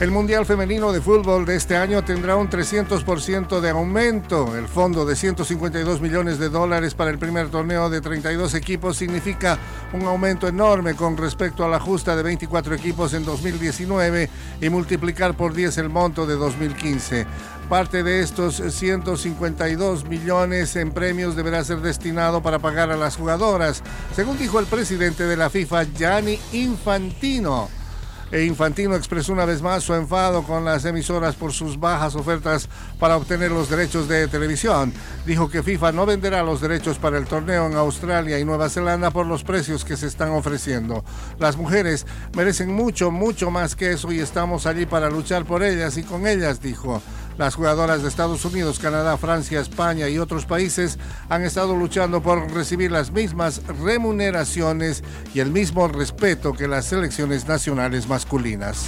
El Mundial Femenino de Fútbol de este año tendrá un 300% de aumento. El fondo de 152 millones de dólares para el primer torneo de 32 equipos significa un aumento enorme con respecto a la justa de 24 equipos en 2019 y multiplicar por 10 el monto de 2015. Parte de estos 152 millones en premios deberá ser destinado para pagar a las jugadoras, según dijo el presidente de la FIFA, Gianni Infantino. E Infantino expresó una vez más su enfado con las emisoras por sus bajas ofertas para obtener los derechos de televisión. Dijo que FIFA no venderá los derechos para el torneo en Australia y Nueva Zelanda por los precios que se están ofreciendo. Las mujeres merecen mucho, mucho más que eso y estamos allí para luchar por ellas y con ellas, dijo. Las jugadoras de Estados Unidos, Canadá, Francia, España y otros países han estado luchando por recibir las mismas remuneraciones y el mismo respeto que las selecciones nacionales masculinas.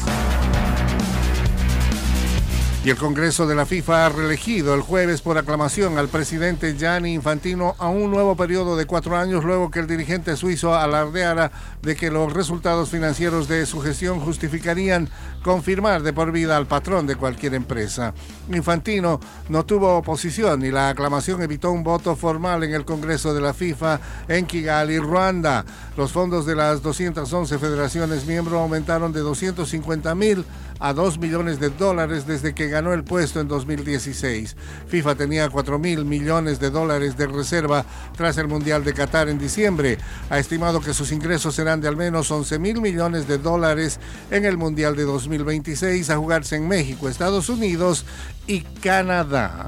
Y el Congreso de la FIFA ha reelegido el jueves por aclamación al presidente Gianni Infantino a un nuevo periodo de cuatro años luego que el dirigente suizo alardeara de que los resultados financieros de su gestión justificarían confirmar de por vida al patrón de cualquier empresa. Infantino no tuvo oposición y la aclamación evitó un voto formal en el Congreso de la FIFA en Kigali, Ruanda. Los fondos de las 211 federaciones miembros aumentaron de 250 mil a 2 millones de dólares desde que ganó el puesto en 2016. FIFA tenía 4 mil millones de dólares de reserva tras el Mundial de Qatar en diciembre. Ha estimado que sus ingresos serán de al menos 11 mil millones de dólares en el Mundial de 2026 a jugarse en México, Estados Unidos y Canadá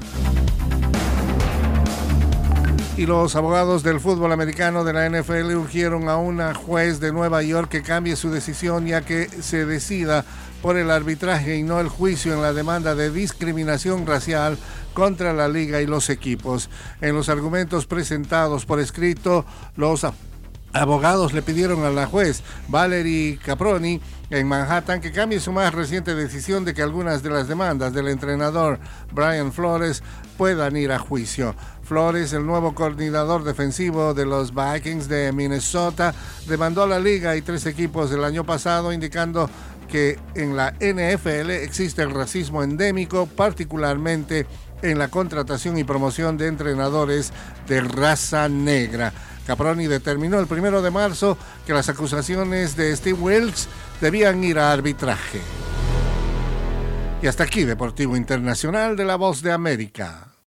y los abogados del fútbol americano de la NFL urgieron a una juez de Nueva York que cambie su decisión ya que se decida por el arbitraje y no el juicio en la demanda de discriminación racial contra la liga y los equipos. En los argumentos presentados por escrito, los abogados le pidieron a la juez Valerie Caproni en Manhattan que cambie su más reciente decisión de que algunas de las demandas del entrenador Brian Flores puedan ir a juicio. Flores, el nuevo coordinador defensivo de los Vikings de Minnesota, demandó a la liga y tres equipos el año pasado indicando que en la NFL existe el racismo endémico, particularmente en la contratación y promoción de entrenadores de raza negra. Caproni determinó el primero de marzo que las acusaciones de Steve Wilkes debían ir a arbitraje. Y hasta aquí, Deportivo Internacional de la Voz de América.